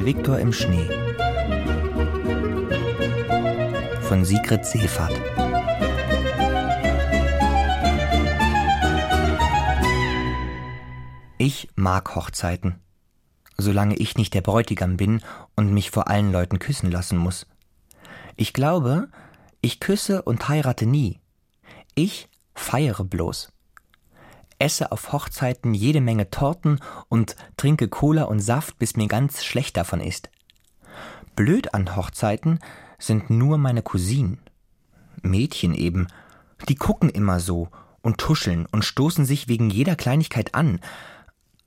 Onkel Viktor im Schnee. Von Sigrid Seefahrt. Ich mag Hochzeiten. Solange ich nicht der Bräutigam bin und mich vor allen Leuten küssen lassen muss. Ich glaube, ich küsse und heirate nie. Ich feiere bloß. Esse auf Hochzeiten jede Menge Torten und trinke Cola und Saft, bis mir ganz schlecht davon ist. Blöd an Hochzeiten sind nur meine Cousinen. Mädchen eben. Die gucken immer so und tuscheln und stoßen sich wegen jeder Kleinigkeit an,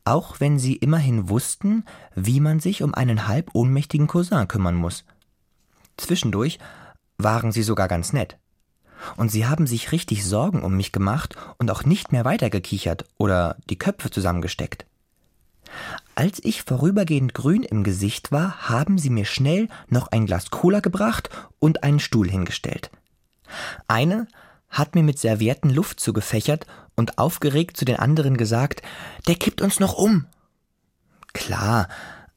auch wenn sie immerhin wussten, wie man sich um einen halb ohnmächtigen Cousin kümmern muss. Zwischendurch waren sie sogar ganz nett. Und sie haben sich richtig Sorgen um mich gemacht und auch nicht mehr weitergekichert oder die Köpfe zusammengesteckt. Als ich vorübergehend grün im Gesicht war, haben sie mir schnell noch ein Glas Cola gebracht und einen Stuhl hingestellt. Eine hat mir mit Servietten Luft zugefächert und aufgeregt zu den anderen gesagt, der kippt uns noch um. Klar,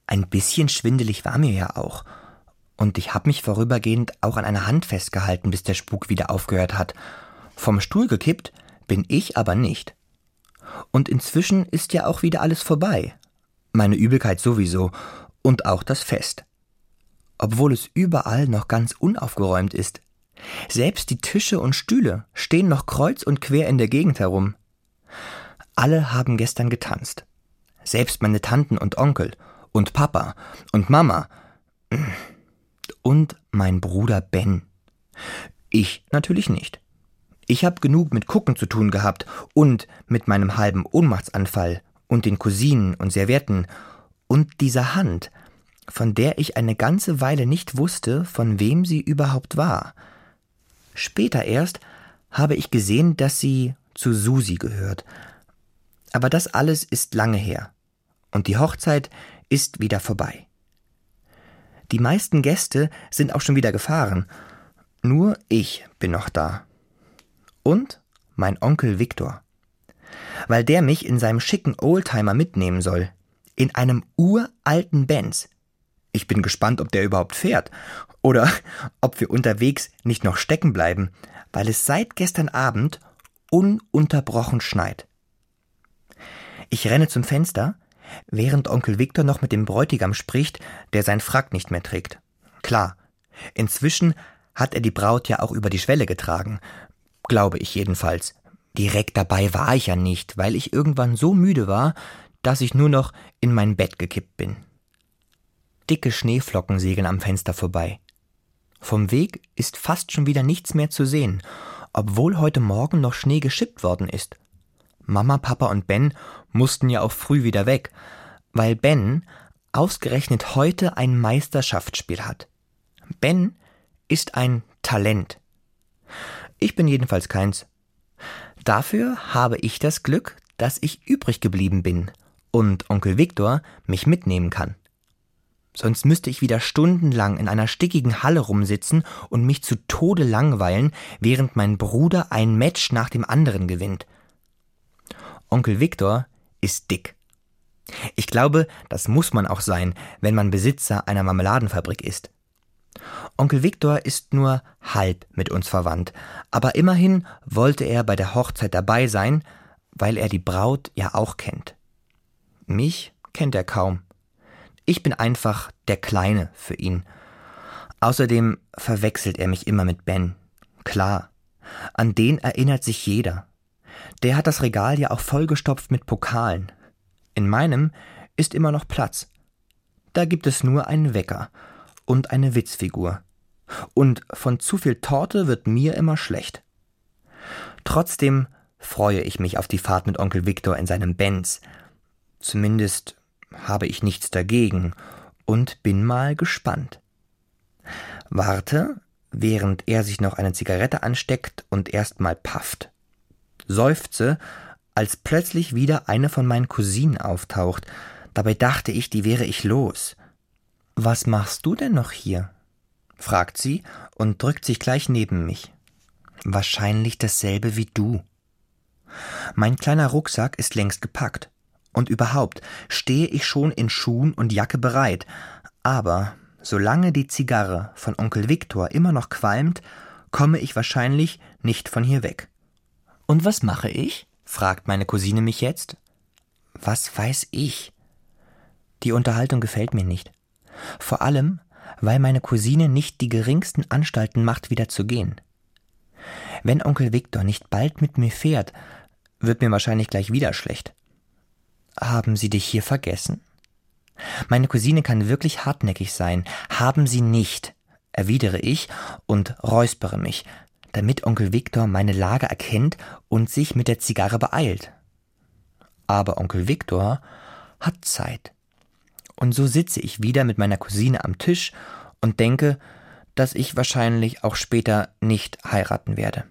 ein bisschen schwindelig war mir ja auch. Und ich hab mich vorübergehend auch an einer Hand festgehalten, bis der Spuk wieder aufgehört hat. Vom Stuhl gekippt bin ich aber nicht. Und inzwischen ist ja auch wieder alles vorbei. Meine Übelkeit sowieso und auch das Fest. Obwohl es überall noch ganz unaufgeräumt ist. Selbst die Tische und Stühle stehen noch kreuz und quer in der Gegend herum. Alle haben gestern getanzt. Selbst meine Tanten und Onkel und Papa und Mama und mein Bruder Ben. Ich natürlich nicht. Ich hab genug mit Gucken zu tun gehabt und mit meinem halben Ohnmachtsanfall und den Cousinen und Servietten und dieser Hand, von der ich eine ganze Weile nicht wusste, von wem sie überhaupt war. Später erst habe ich gesehen, dass sie zu Susi gehört. Aber das alles ist lange her. Und die Hochzeit ist wieder vorbei. Die meisten Gäste sind auch schon wieder gefahren. Nur ich bin noch da. Und mein Onkel Viktor. Weil der mich in seinem schicken Oldtimer mitnehmen soll. In einem uralten Benz. Ich bin gespannt, ob der überhaupt fährt. Oder ob wir unterwegs nicht noch stecken bleiben, weil es seit gestern Abend ununterbrochen schneit. Ich renne zum Fenster, während Onkel Viktor noch mit dem Bräutigam spricht, der sein Frack nicht mehr trägt. Klar, inzwischen hat er die Braut ja auch über die Schwelle getragen, glaube ich jedenfalls. Direkt dabei war ich ja nicht, weil ich irgendwann so müde war, dass ich nur noch in mein Bett gekippt bin. Dicke Schneeflocken segeln am Fenster vorbei. Vom Weg ist fast schon wieder nichts mehr zu sehen, obwohl heute Morgen noch Schnee geschippt worden ist. Mama, Papa und Ben mussten ja auch früh wieder weg, weil Ben ausgerechnet heute ein Meisterschaftsspiel hat. Ben ist ein Talent. Ich bin jedenfalls keins. Dafür habe ich das Glück, dass ich übrig geblieben bin und Onkel Viktor mich mitnehmen kann. Sonst müsste ich wieder stundenlang in einer stickigen Halle rumsitzen und mich zu Tode langweilen, während mein Bruder ein Match nach dem anderen gewinnt. Onkel Viktor ist dick. Ich glaube, das muss man auch sein, wenn man Besitzer einer Marmeladenfabrik ist. Onkel Viktor ist nur halb mit uns verwandt, aber immerhin wollte er bei der Hochzeit dabei sein, weil er die Braut ja auch kennt. Mich kennt er kaum. Ich bin einfach der Kleine für ihn. Außerdem verwechselt er mich immer mit Ben. Klar, an den erinnert sich jeder. Der hat das Regal ja auch vollgestopft mit Pokalen. In meinem ist immer noch Platz. Da gibt es nur einen Wecker und eine Witzfigur. Und von zu viel Torte wird mir immer schlecht. Trotzdem freue ich mich auf die Fahrt mit Onkel Viktor in seinem Benz. Zumindest habe ich nichts dagegen und bin mal gespannt. Warte, während er sich noch eine Zigarette ansteckt und erstmal pafft. Seufze, als plötzlich wieder eine von meinen Cousinen auftaucht. Dabei dachte ich, die wäre ich los. Was machst du denn noch hier? fragt sie und drückt sich gleich neben mich. Wahrscheinlich dasselbe wie du. Mein kleiner Rucksack ist längst gepackt. Und überhaupt stehe ich schon in Schuhen und Jacke bereit. Aber solange die Zigarre von Onkel Viktor immer noch qualmt, komme ich wahrscheinlich nicht von hier weg. Und was mache ich? fragt meine Cousine mich jetzt. Was weiß ich? Die Unterhaltung gefällt mir nicht. Vor allem, weil meine Cousine nicht die geringsten Anstalten macht, wieder zu gehen. Wenn Onkel Viktor nicht bald mit mir fährt, wird mir wahrscheinlich gleich wieder schlecht. Haben Sie dich hier vergessen? Meine Cousine kann wirklich hartnäckig sein. Haben Sie nicht, erwidere ich und räuspere mich, damit Onkel Viktor meine Lage erkennt und sich mit der Zigarre beeilt. Aber Onkel Viktor hat Zeit. Und so sitze ich wieder mit meiner Cousine am Tisch und denke, dass ich wahrscheinlich auch später nicht heiraten werde.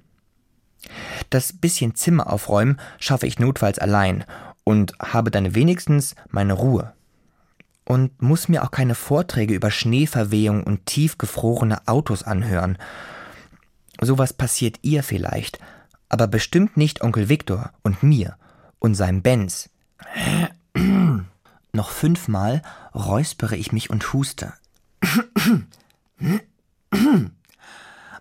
Das bisschen Zimmer aufräumen schaffe ich notfalls allein und habe dann wenigstens meine Ruhe. Und muss mir auch keine Vorträge über Schneeverwehung und tiefgefrorene Autos anhören. Sowas passiert ihr vielleicht, aber bestimmt nicht Onkel Viktor und mir und seinem Benz. Noch fünfmal räuspere ich mich und huste.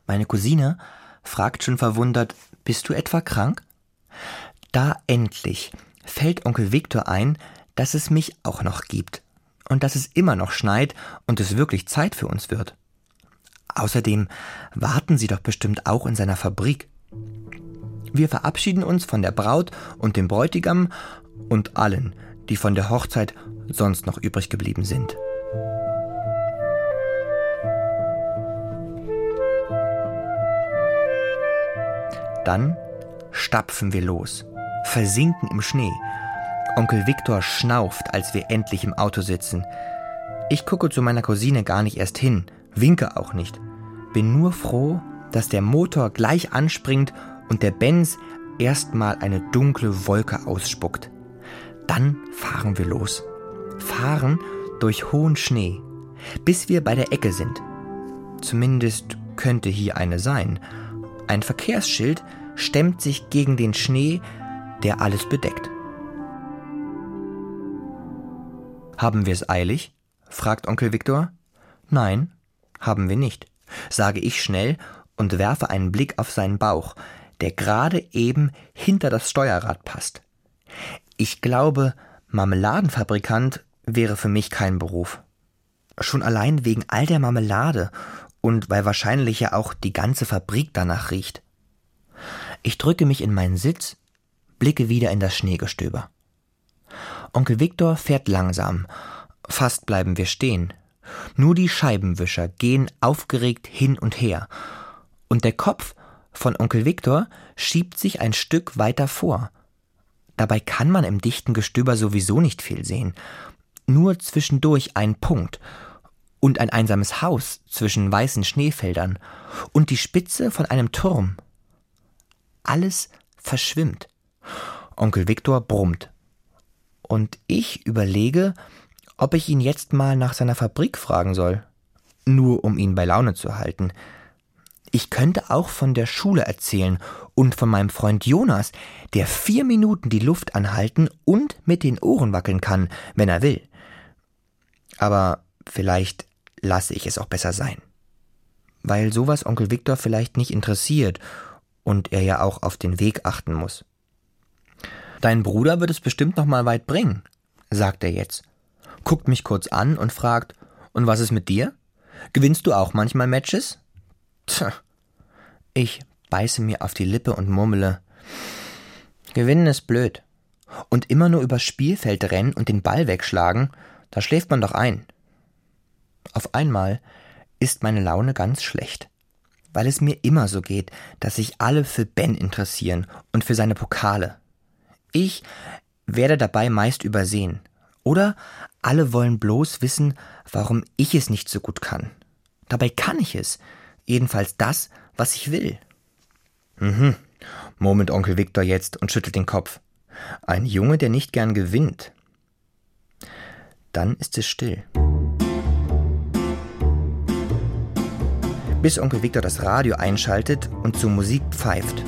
Meine Cousine fragt schon verwundert, bist du etwa krank? Da endlich fällt Onkel Viktor ein, dass es mich auch noch gibt und dass es immer noch schneit und es wirklich Zeit für uns wird. Außerdem warten sie doch bestimmt auch in seiner Fabrik. Wir verabschieden uns von der Braut und dem Bräutigam und allen, die von der Hochzeit sonst noch übrig geblieben sind. Dann stapfen wir los, versinken im Schnee. Onkel Viktor schnauft, als wir endlich im Auto sitzen. Ich gucke zu meiner Cousine gar nicht erst hin, winke auch nicht. Bin nur froh, dass der Motor gleich anspringt und der Benz erstmal eine dunkle Wolke ausspuckt. Dann fahren wir los. Fahren durch hohen Schnee, bis wir bei der Ecke sind. Zumindest könnte hier eine sein. Ein Verkehrsschild stemmt sich gegen den Schnee, der alles bedeckt. Haben wir es eilig? fragt Onkel Viktor. Nein, haben wir nicht, sage ich schnell und werfe einen Blick auf seinen Bauch, der gerade eben hinter das Steuerrad passt. Ich glaube, Marmeladenfabrikant wäre für mich kein Beruf. Schon allein wegen all der Marmelade und weil wahrscheinlich ja auch die ganze Fabrik danach riecht. Ich drücke mich in meinen Sitz, blicke wieder in das Schneegestöber. Onkel Viktor fährt langsam, fast bleiben wir stehen. Nur die Scheibenwischer gehen aufgeregt hin und her, und der Kopf von Onkel Viktor schiebt sich ein Stück weiter vor. Dabei kann man im dichten Gestöber sowieso nicht viel sehen. Nur zwischendurch ein Punkt und ein einsames Haus zwischen weißen Schneefeldern und die Spitze von einem Turm. Alles verschwimmt. Onkel Viktor brummt. Und ich überlege, ob ich ihn jetzt mal nach seiner Fabrik fragen soll. Nur um ihn bei Laune zu halten. Ich könnte auch von der Schule erzählen und von meinem Freund Jonas, der vier Minuten die Luft anhalten und mit den Ohren wackeln kann, wenn er will. Aber vielleicht lasse ich es auch besser sein. Weil sowas Onkel Viktor vielleicht nicht interessiert und er ja auch auf den Weg achten muss. Dein Bruder wird es bestimmt noch mal weit bringen, sagt er jetzt, guckt mich kurz an und fragt, und was ist mit dir? Gewinnst du auch manchmal Matches? Tja, ich beiße mir auf die Lippe und murmele. Gewinnen ist blöd. Und immer nur übers Spielfeld rennen und den Ball wegschlagen, da schläft man doch ein. Auf einmal ist meine Laune ganz schlecht. weil es mir immer so geht, dass sich alle für Ben interessieren und für seine Pokale. Ich werde dabei meist übersehen. Oder alle wollen bloß wissen, warum ich es nicht so gut kann. Dabei kann ich es. Jedenfalls das, was ich will. Mhm, murmelt Onkel Viktor jetzt und schüttelt den Kopf. Ein Junge, der nicht gern gewinnt. Dann ist es still. Bis Onkel Viktor das Radio einschaltet und zur Musik pfeift.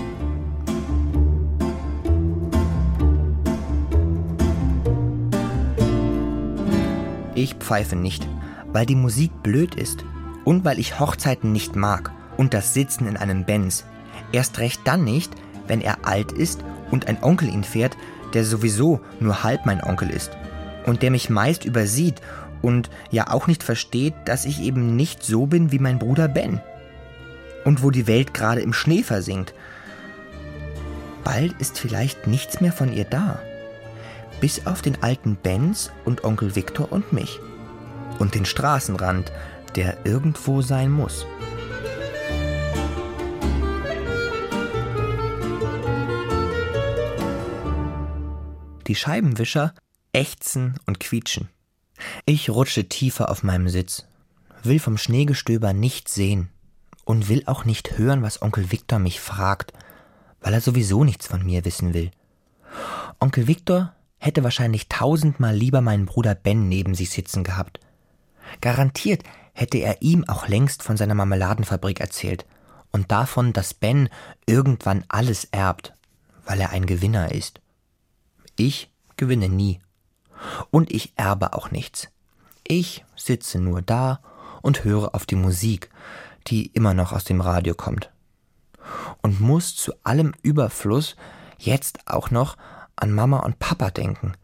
Ich pfeife nicht, weil die Musik blöd ist und weil ich Hochzeiten nicht mag und das Sitzen in einem Benz. Erst recht dann nicht, wenn er alt ist und ein Onkel ihn fährt, der sowieso nur halb mein Onkel ist und der mich meist übersieht und ja auch nicht versteht, dass ich eben nicht so bin wie mein Bruder Ben. Und wo die Welt gerade im Schnee versinkt. Bald ist vielleicht nichts mehr von ihr da. Bis auf den alten Benz und Onkel Viktor und mich. Und den Straßenrand, der irgendwo sein muss. Die Scheibenwischer ächzen und quietschen. Ich rutsche tiefer auf meinem Sitz, will vom Schneegestöber nichts sehen und will auch nicht hören, was Onkel Viktor mich fragt, weil er sowieso nichts von mir wissen will. Onkel Viktor hätte wahrscheinlich tausendmal lieber meinen Bruder Ben neben sich sitzen gehabt. Garantiert hätte er ihm auch längst von seiner Marmeladenfabrik erzählt und davon, dass Ben irgendwann alles erbt, weil er ein Gewinner ist. Ich gewinne nie. Und ich erbe auch nichts. Ich sitze nur da und höre auf die Musik, die immer noch aus dem Radio kommt. Und muss zu allem Überfluss jetzt auch noch an Mama und Papa denken,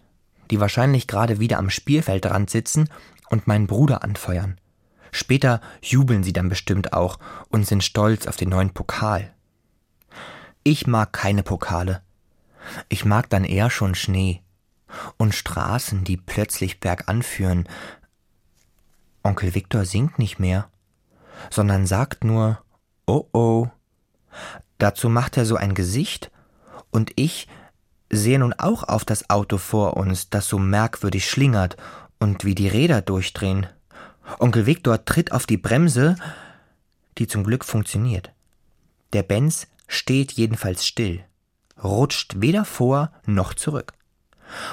die wahrscheinlich gerade wieder am Spielfeldrand sitzen und meinen Bruder anfeuern. Später jubeln sie dann bestimmt auch und sind stolz auf den neuen Pokal. Ich mag keine Pokale. Ich mag dann eher schon Schnee und Straßen, die plötzlich bergan führen. Onkel Viktor singt nicht mehr, sondern sagt nur Oh oh. Dazu macht er so ein Gesicht, und ich sehe nun auch auf das Auto vor uns, das so merkwürdig schlingert und wie die Räder durchdrehen. Onkel Viktor tritt auf die Bremse, die zum Glück funktioniert. Der Benz steht jedenfalls still rutscht weder vor noch zurück.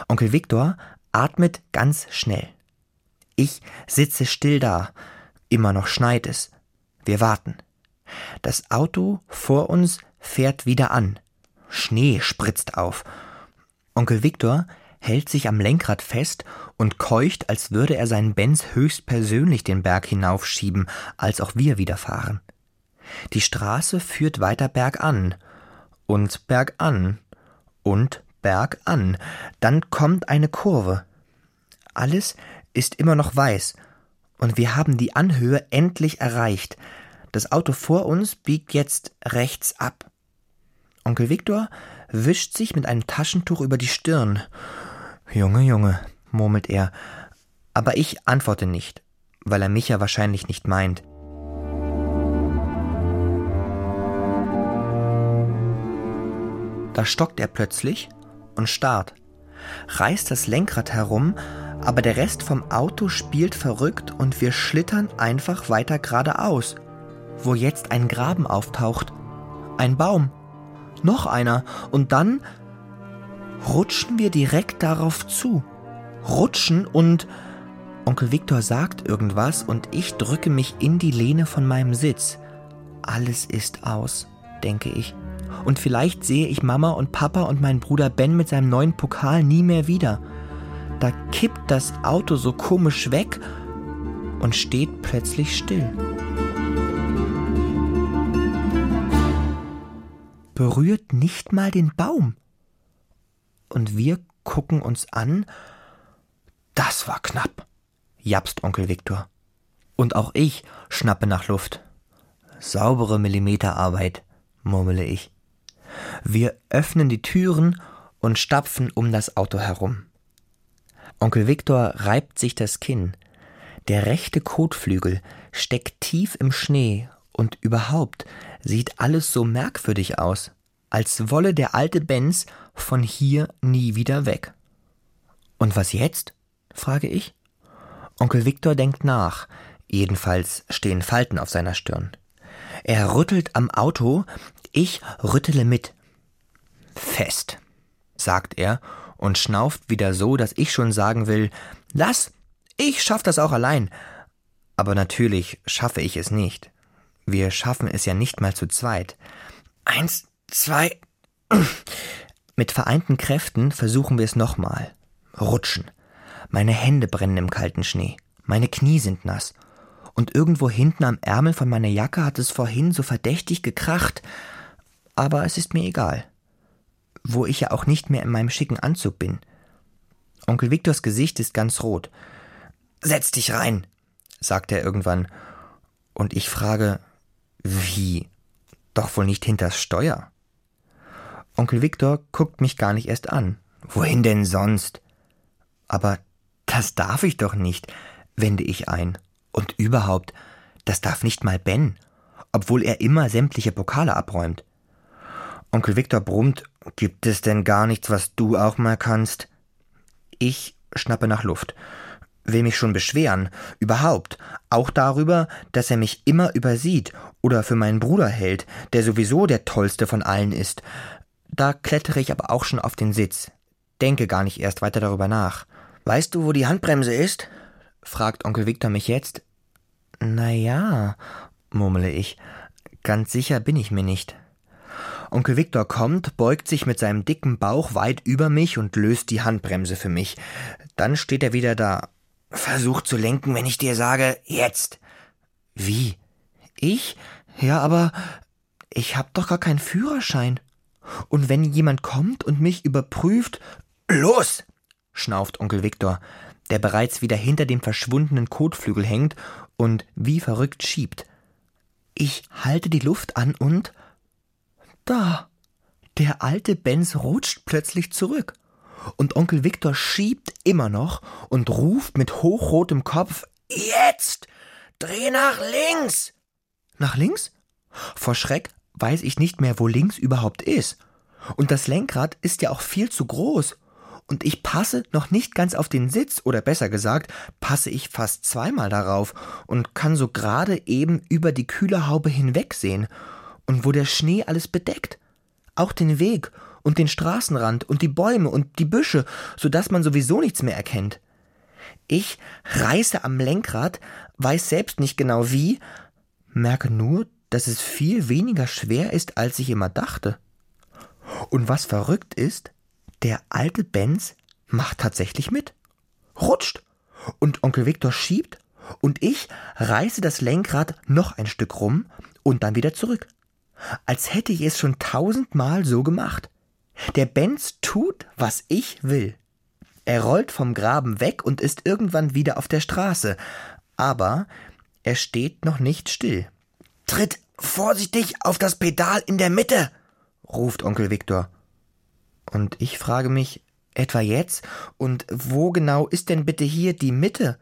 Onkel Viktor atmet ganz schnell. Ich sitze still da. Immer noch schneit es. Wir warten. Das Auto vor uns fährt wieder an. Schnee spritzt auf. Onkel Viktor hält sich am Lenkrad fest und keucht, als würde er seinen Benz höchstpersönlich den Berg hinaufschieben, als auch wir wieder fahren. Die Straße führt weiter bergan, und bergan und bergan. Dann kommt eine Kurve. Alles ist immer noch weiß und wir haben die Anhöhe endlich erreicht. Das Auto vor uns biegt jetzt rechts ab. Onkel Viktor wischt sich mit einem Taschentuch über die Stirn. Junge, Junge, murmelt er, aber ich antworte nicht, weil er mich ja wahrscheinlich nicht meint. Da stockt er plötzlich und starrt, reißt das Lenkrad herum, aber der Rest vom Auto spielt verrückt und wir schlittern einfach weiter geradeaus, wo jetzt ein Graben auftaucht. Ein Baum. Noch einer. Und dann rutschen wir direkt darauf zu. Rutschen und Onkel Viktor sagt irgendwas und ich drücke mich in die Lehne von meinem Sitz. Alles ist aus, denke ich und vielleicht sehe ich Mama und Papa und meinen Bruder Ben mit seinem neuen Pokal nie mehr wieder. Da kippt das Auto so komisch weg und steht plötzlich still. Berührt nicht mal den Baum. Und wir gucken uns an. Das war knapp, japst Onkel Viktor. Und auch ich schnappe nach Luft. Saubere Millimeterarbeit, murmele ich. Wir öffnen die Türen und stapfen um das Auto herum. Onkel Viktor reibt sich das Kinn. Der rechte Kotflügel steckt tief im Schnee Und überhaupt sieht alles so merkwürdig aus, als wolle der alte Benz von hier nie wieder weg. Und was jetzt? frage ich. Onkel Viktor denkt nach, jedenfalls stehen Falten auf seiner Stirn. Er rüttelt am Auto, ich rüttele mit. Fest, sagt er und schnauft wieder so, dass ich schon sagen will, lass, ich schaff das auch allein. Aber natürlich schaffe ich es nicht. Wir schaffen es ja nicht mal zu zweit. Eins, zwei. Mit vereinten Kräften versuchen wir es nochmal. Rutschen. Meine Hände brennen im kalten Schnee. Meine Knie sind nass. Und irgendwo hinten am Ärmel von meiner Jacke hat es vorhin so verdächtig gekracht. Aber es ist mir egal. Wo ich ja auch nicht mehr in meinem schicken Anzug bin. Onkel Viktors Gesicht ist ganz rot. Setz dich rein, sagt er irgendwann. Und ich frage, wie? Doch wohl nicht hinters Steuer. Onkel Viktor guckt mich gar nicht erst an. Wohin denn sonst? Aber das darf ich doch nicht, wende ich ein. Und überhaupt, das darf nicht mal Ben, obwohl er immer sämtliche Pokale abräumt. Onkel Viktor brummt, gibt es denn gar nichts, was du auch mal kannst? Ich schnappe nach Luft will mich schon beschweren, überhaupt, auch darüber, dass er mich immer übersieht oder für meinen Bruder hält, der sowieso der tollste von allen ist. Da klettere ich aber auch schon auf den Sitz, denke gar nicht erst weiter darüber nach. Weißt du, wo die Handbremse ist? fragt Onkel Viktor mich jetzt. Na ja, murmle ich, ganz sicher bin ich mir nicht. Onkel Viktor kommt, beugt sich mit seinem dicken Bauch weit über mich und löst die Handbremse für mich. Dann steht er wieder da, Versuch zu lenken, wenn ich dir sage, jetzt. Wie? Ich? Ja, aber ich hab doch gar keinen Führerschein. Und wenn jemand kommt und mich überprüft, los! schnauft Onkel Viktor, der bereits wieder hinter dem verschwundenen Kotflügel hängt und wie verrückt schiebt. Ich halte die Luft an und da. Der alte Benz rutscht plötzlich zurück und Onkel Viktor schiebt immer noch und ruft mit hochrotem Kopf Jetzt. Dreh nach links. Nach links? Vor Schreck weiß ich nicht mehr, wo links überhaupt ist. Und das Lenkrad ist ja auch viel zu groß. Und ich passe noch nicht ganz auf den Sitz, oder besser gesagt, passe ich fast zweimal darauf und kann so gerade eben über die Kühlerhaube hinwegsehen und wo der Schnee alles bedeckt. Auch den Weg und den Straßenrand und die Bäume und die Büsche, so dass man sowieso nichts mehr erkennt. Ich reiße am Lenkrad, weiß selbst nicht genau wie, merke nur, dass es viel weniger schwer ist, als ich immer dachte. Und was verrückt ist, der alte Benz macht tatsächlich mit. Rutscht. Und Onkel Viktor schiebt und ich reiße das Lenkrad noch ein Stück rum und dann wieder zurück. Als hätte ich es schon tausendmal so gemacht. Der Benz tut, was ich will. Er rollt vom Graben weg und ist irgendwann wieder auf der Straße. Aber er steht noch nicht still. Tritt vorsichtig auf das Pedal in der Mitte, ruft Onkel Viktor. Und ich frage mich, etwa jetzt? Und wo genau ist denn bitte hier die Mitte?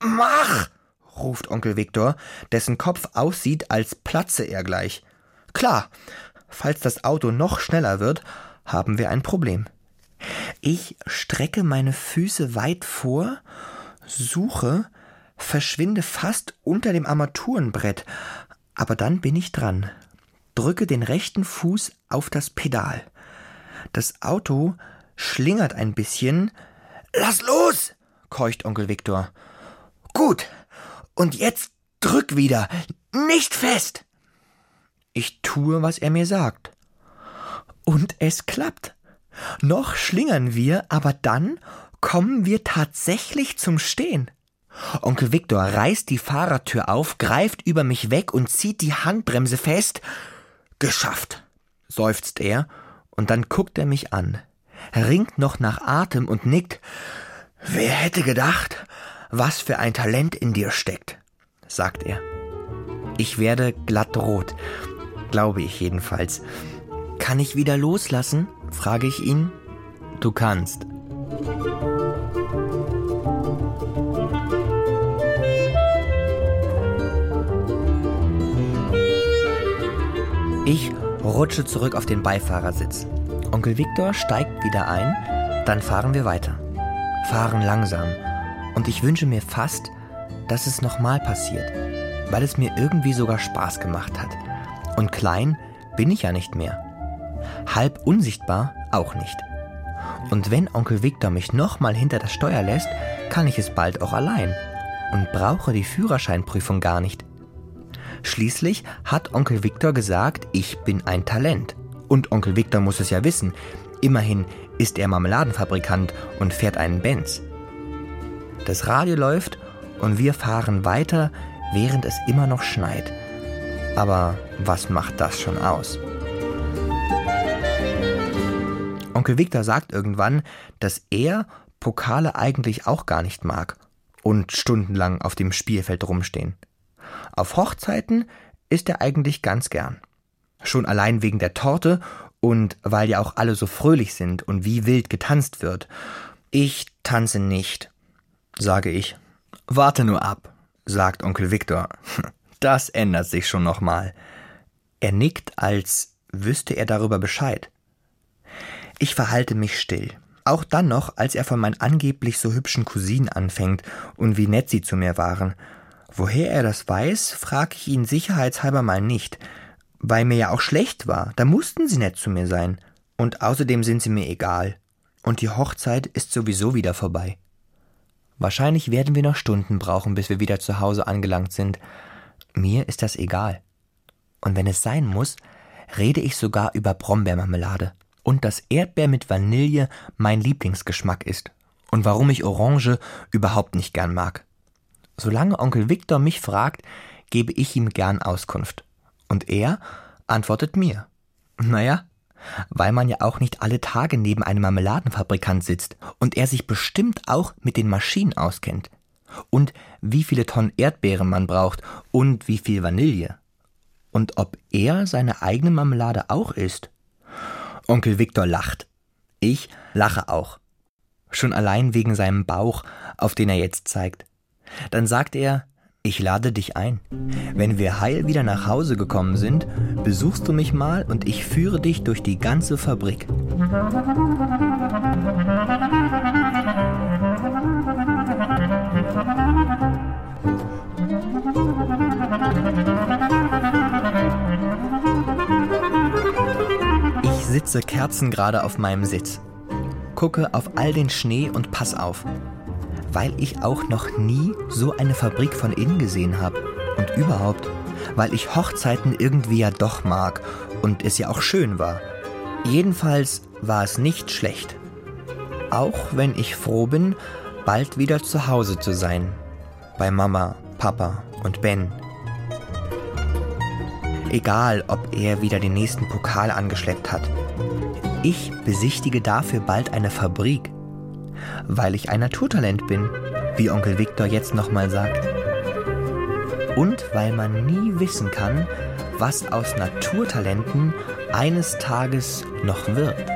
Mach! ruft Onkel Viktor, dessen Kopf aussieht, als platze er gleich. Klar, falls das Auto noch schneller wird, haben wir ein Problem. Ich strecke meine Füße weit vor, suche, verschwinde fast unter dem Armaturenbrett, aber dann bin ich dran, drücke den rechten Fuß auf das Pedal. Das Auto schlingert ein bisschen. Lass los! keucht Onkel Viktor. Gut. Und jetzt drück wieder. Nicht fest. Ich tue, was er mir sagt. Und es klappt. Noch schlingern wir, aber dann kommen wir tatsächlich zum Stehen. Onkel Viktor reißt die Fahrertür auf, greift über mich weg und zieht die Handbremse fest. Geschafft, seufzt er, und dann guckt er mich an, ringt noch nach Atem und nickt. Wer hätte gedacht, was für ein Talent in dir steckt, sagt er. Ich werde glatt rot, glaube ich jedenfalls. Kann ich wieder loslassen? frage ich ihn. Du kannst. Ich rutsche zurück auf den Beifahrersitz. Onkel Viktor steigt wieder ein, dann fahren wir weiter. Fahren langsam. Und ich wünsche mir fast, dass es nochmal passiert, weil es mir irgendwie sogar Spaß gemacht hat. Und klein bin ich ja nicht mehr. Halb unsichtbar auch nicht. Und wenn Onkel Viktor mich nochmal hinter das Steuer lässt, kann ich es bald auch allein und brauche die Führerscheinprüfung gar nicht. Schließlich hat Onkel Viktor gesagt, ich bin ein Talent. Und Onkel Viktor muss es ja wissen. Immerhin ist er Marmeladenfabrikant und fährt einen Benz. Das Radio läuft und wir fahren weiter, während es immer noch schneit. Aber was macht das schon aus? Onkel Victor sagt irgendwann, dass er Pokale eigentlich auch gar nicht mag und stundenlang auf dem Spielfeld rumstehen. Auf Hochzeiten ist er eigentlich ganz gern. Schon allein wegen der Torte und weil ja auch alle so fröhlich sind und wie wild getanzt wird. Ich tanze nicht, sage ich. Warte nur ab, sagt Onkel Victor. Das ändert sich schon nochmal. Er nickt, als wüsste er darüber Bescheid. Ich verhalte mich still. Auch dann noch, als er von meinen angeblich so hübschen Cousinen anfängt und wie nett sie zu mir waren. Woher er das weiß, frage ich ihn sicherheitshalber mal nicht. Weil mir ja auch schlecht war, da mussten sie nett zu mir sein. Und außerdem sind sie mir egal. Und die Hochzeit ist sowieso wieder vorbei. Wahrscheinlich werden wir noch Stunden brauchen, bis wir wieder zu Hause angelangt sind. Mir ist das egal. Und wenn es sein muss, rede ich sogar über Brombeermarmelade und dass Erdbeer mit Vanille mein Lieblingsgeschmack ist und warum ich Orange überhaupt nicht gern mag. Solange Onkel Viktor mich fragt, gebe ich ihm gern Auskunft. Und er antwortet mir. Naja, weil man ja auch nicht alle Tage neben einem Marmeladenfabrikant sitzt und er sich bestimmt auch mit den Maschinen auskennt. Und wie viele Tonnen Erdbeeren man braucht und wie viel Vanille. Und ob er seine eigene Marmelade auch isst Onkel Viktor lacht. Ich lache auch. Schon allein wegen seinem Bauch, auf den er jetzt zeigt. Dann sagt er, ich lade dich ein. Wenn wir heil wieder nach Hause gekommen sind, besuchst du mich mal und ich führe dich durch die ganze Fabrik. Sitze kerzengerade auf meinem Sitz, gucke auf all den Schnee und pass auf, weil ich auch noch nie so eine Fabrik von innen gesehen habe und überhaupt, weil ich Hochzeiten irgendwie ja doch mag und es ja auch schön war. Jedenfalls war es nicht schlecht. Auch wenn ich froh bin, bald wieder zu Hause zu sein. Bei Mama, Papa und Ben. Egal, ob er wieder den nächsten Pokal angeschleppt hat ich besichtige dafür bald eine Fabrik, weil ich ein Naturtalent bin, wie Onkel Viktor jetzt nochmal sagt. Und weil man nie wissen kann, was aus Naturtalenten eines Tages noch wird.